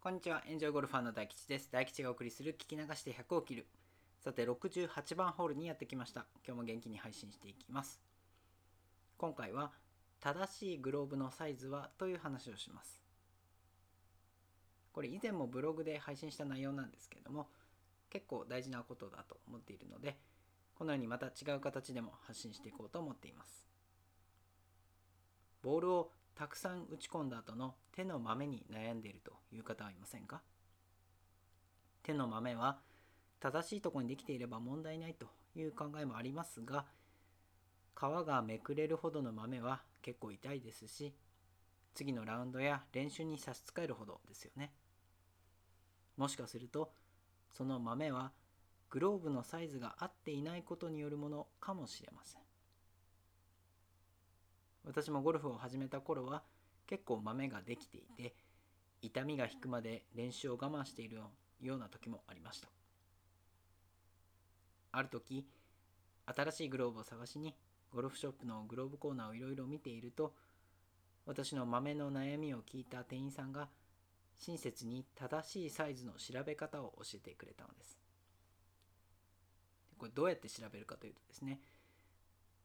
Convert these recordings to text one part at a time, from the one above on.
こんにちは、エンジョイゴルファーの大吉です。大吉がお送りする聞き流して100を切る。さて、68番ホールにやってきました。今日も元気に配信していきます。今回は、正しいグローブのサイズはという話をします。これ以前もブログで配信した内容なんですけれども、結構大事なことだと思っているので、このようにまた違う形でも発信していこうと思っています。ボールをたくさん打ち込んだ後の手の豆に悩んでいるという方はいませんか？手の豆は正しいとこにできていれば問題ないという考えもありますが皮がめくれるほどの豆は結構痛いですし次のラウンドや練習に差し支えるほどですよね。もしかするとその豆はグローブのサイズが合っていないことによるものかもしれません。私もゴルフを始めた頃は結構豆ができていて痛みが引くまで練習を我慢しているような時もありました。ある時新しいグローブを探しにゴルフショップのグローブコーナーをいろいろ見ていると私の豆の悩みを聞いた店員さんが親切に正しいサイズの調べ方を教えてくれたのです。これどうやって調べるかというとですね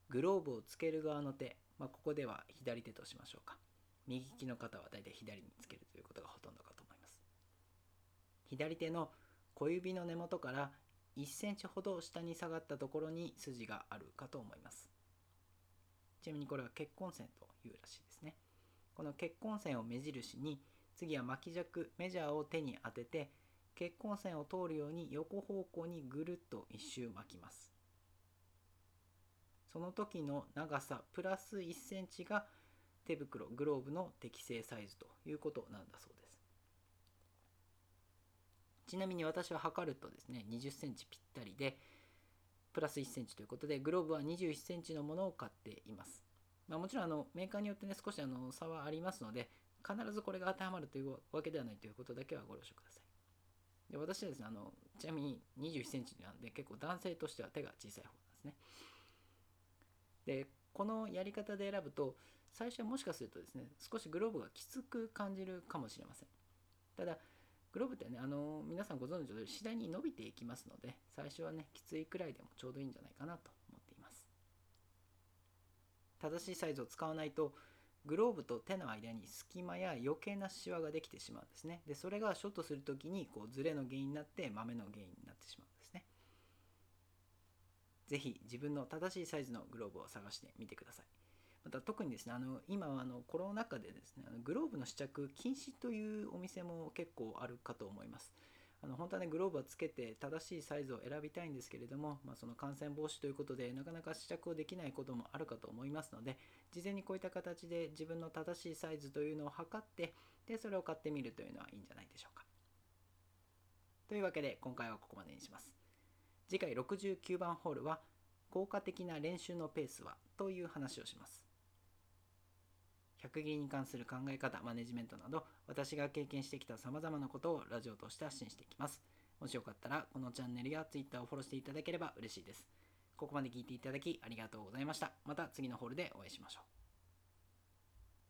グローブをつける側の手まあ、ここでは左手としましょうか。右利きの方はだいたい左につけるということがほとんどかと思います。左手の小指の根元から1センチほど下に下がったところに筋があるかと思います。ちなみにこれは結婚線というらしいですね。この結婚線を目印に次は巻き尺メジャーを手に当てて結婚線を通るように横方向にぐるっと一周巻きます。その時の長さプラス1センチが手袋グローブの適正サイズということなんだそうです。ちなみに私は測るとですね20センチぴったりでプラス1センチということでグローブは21センチのものを買っています、まあ、もちろんあのメーカーによってね少しあの差はありますので必ずこれが当てはまるというわけではないということだけはご了承ください。で私はですねあのちなみに21センチなんで結構男性としては手が小さい方なんですね。でこのやり方で選ぶと最初はもしかするとですね少しグローブがきつく感じるかもしれません。ただグローブってねあの皆さんご存知の通り次第に伸びていきますので最初はねきついくらいでもちょうどいいんじゃないかなと思っています。正しいサイズを使わないとグローブと手の間に隙間や余計なシワができてしまうんですね。でそれがショットする時にこうズレの原因になって豆の原因になってしまう。ぜひ自分の正しいサイズのグローブを探してみてください。また特にですね、あの今はあのコロナ禍でですね、あのグローブの試着禁止というお店も結構あるかと思います。あの本当はね、グローブはつけて正しいサイズを選びたいんですけれども、まあ、その感染防止ということでなかなか試着をできないこともあるかと思いますので、事前にこういった形で自分の正しいサイズというのを測って、で、それを買ってみるというのはいいんじゃないでしょうか。というわけで今回はここまでにします。次回69番ホールは効果的な練習のペースはという話をします。100切りに関する考え方、マネジメントなど私が経験してきた様々なことをラジオとして発信していきます。もしよかったらこのチャンネルや Twitter をフォローしていただければ嬉しいです。ここまで聞いていただきありがとうございました。また次のホールでお会いしましょう。